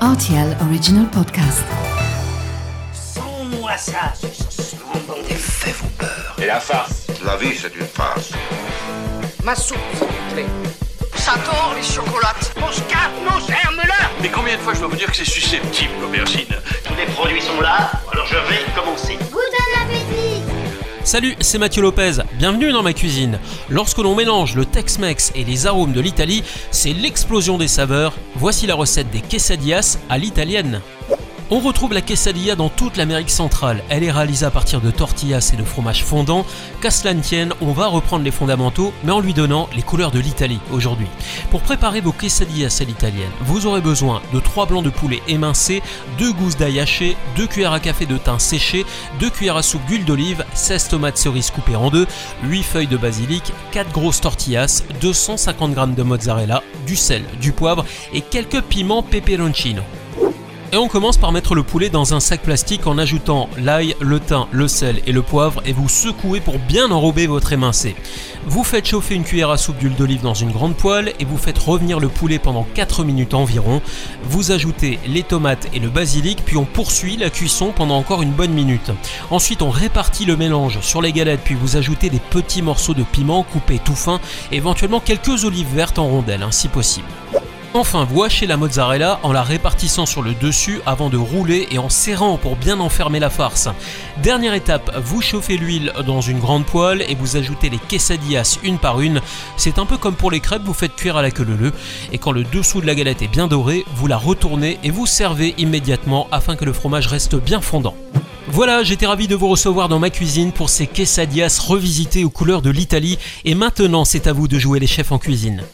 RTL Original Podcast. Sans-moi ça. Les faits vous peur. Et la farce La vie, c'est une farce. Ma soupe, s'il vous plaît. Ça tord les chocolates. On se calme, nos germes-là Mais combien de fois je dois vous dire que c'est susceptible, l'aubergine? Tous les produits sont là, alors je vais commencer. Salut, c'est Mathieu Lopez, bienvenue dans ma cuisine. Lorsque l'on mélange le Tex-Mex et les arômes de l'Italie, c'est l'explosion des saveurs. Voici la recette des quesadillas à l'italienne. On retrouve la quesadilla dans toute l'Amérique centrale. Elle est réalisée à partir de tortillas et de fromage fondant. Qu'à cela ne tienne, on va reprendre les fondamentaux, mais en lui donnant les couleurs de l'Italie aujourd'hui. Pour préparer vos quesadillas à l'italienne, vous aurez besoin de 3 blancs de poulet émincés, 2 gousses d'ail hachées, 2 cuillères à café de thym séché, 2 cuillères à soupe d'huile d'olive, 16 tomates cerises coupées en deux, 8 feuilles de basilic, 4 grosses tortillas, 250 g de mozzarella, du sel, du poivre et quelques piments peperoncino. Et on commence par mettre le poulet dans un sac plastique en ajoutant l'ail, le thym, le sel et le poivre et vous secouez pour bien enrober votre émincé. Vous faites chauffer une cuillère à soupe d'huile d'olive dans une grande poêle et vous faites revenir le poulet pendant 4 minutes environ. Vous ajoutez les tomates et le basilic puis on poursuit la cuisson pendant encore une bonne minute. Ensuite on répartit le mélange sur les galettes puis vous ajoutez des petits morceaux de piment coupés tout fin, éventuellement quelques olives vertes en rondelles hein, si possible. Enfin, vous la mozzarella en la répartissant sur le dessus avant de rouler et en serrant pour bien enfermer la farce. Dernière étape, vous chauffez l'huile dans une grande poêle et vous ajoutez les quesadillas une par une. C'est un peu comme pour les crêpes, vous faites cuire à la queue leu et quand le dessous de la galette est bien doré, vous la retournez et vous servez immédiatement afin que le fromage reste bien fondant. Voilà, j'étais ravi de vous recevoir dans ma cuisine pour ces quesadillas revisitées aux couleurs de l'Italie et maintenant c'est à vous de jouer les chefs en cuisine.